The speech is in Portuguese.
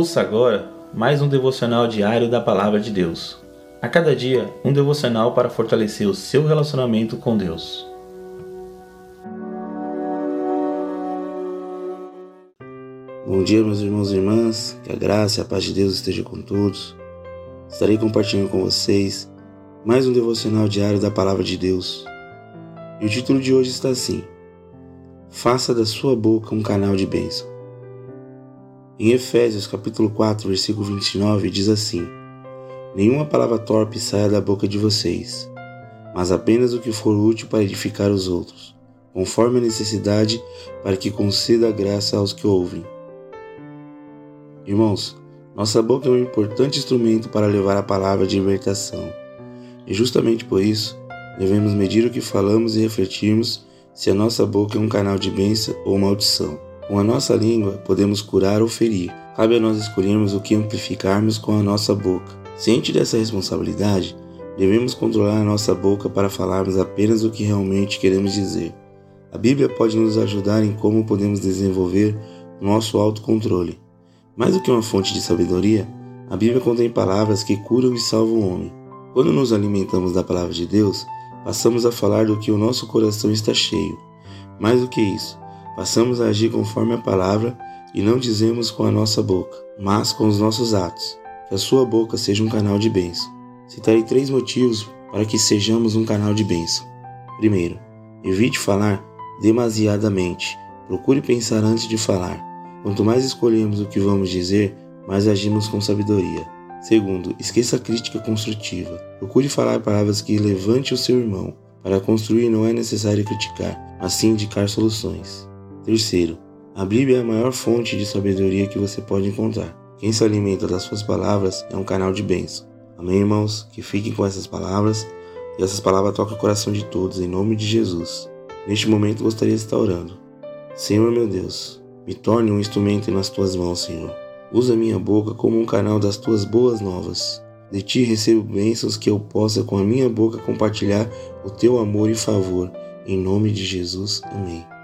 Ouça agora mais um devocional diário da Palavra de Deus. A cada dia, um devocional para fortalecer o seu relacionamento com Deus. Bom dia, meus irmãos e irmãs, que a graça e a paz de Deus esteja com todos. Estarei compartilhando com vocês mais um devocional diário da Palavra de Deus. E o título de hoje está assim: Faça da sua boca um canal de bênção. Em Efésios capítulo 4, versículo 29 diz assim: Nenhuma palavra torpe saia da boca de vocês, mas apenas o que for útil para edificar os outros, conforme a necessidade, para que conceda graça aos que ouvem. Irmãos, nossa boca é um importante instrumento para levar a palavra de libertação. E justamente por isso, devemos medir o que falamos e refletirmos se a nossa boca é um canal de bênção ou maldição. Com a nossa língua podemos curar ou ferir. Cabe a nós escolhermos o que amplificarmos com a nossa boca. Ciente dessa responsabilidade, devemos controlar a nossa boca para falarmos apenas o que realmente queremos dizer. A Bíblia pode nos ajudar em como podemos desenvolver nosso autocontrole. Mais do que uma fonte de sabedoria, a Bíblia contém palavras que curam e salvam o homem. Quando nos alimentamos da palavra de Deus, passamos a falar do que o nosso coração está cheio. Mais do que isso, Passamos a agir conforme a palavra e não dizemos com a nossa boca, mas com os nossos atos. Que a sua boca seja um canal de bênção. Citarei três motivos para que sejamos um canal de bênção. Primeiro, evite falar demasiadamente. Procure pensar antes de falar. Quanto mais escolhemos o que vamos dizer, mais agimos com sabedoria. Segundo, esqueça a crítica construtiva. Procure falar palavras que levante o seu irmão. Para construir não é necessário criticar, mas sim indicar soluções. Terceiro, a Bíblia é a maior fonte de sabedoria que você pode encontrar. Quem se alimenta das suas palavras é um canal de bênção. Amém, irmãos? Que fiquem com essas palavras e essas palavras toquem o coração de todos, em nome de Jesus. Neste momento gostaria de estar orando. Senhor meu Deus, me torne um instrumento nas tuas mãos, Senhor. Usa minha boca como um canal das tuas boas novas. De ti recebo bênçãos que eu possa com a minha boca compartilhar o teu amor e favor. Em nome de Jesus. Amém.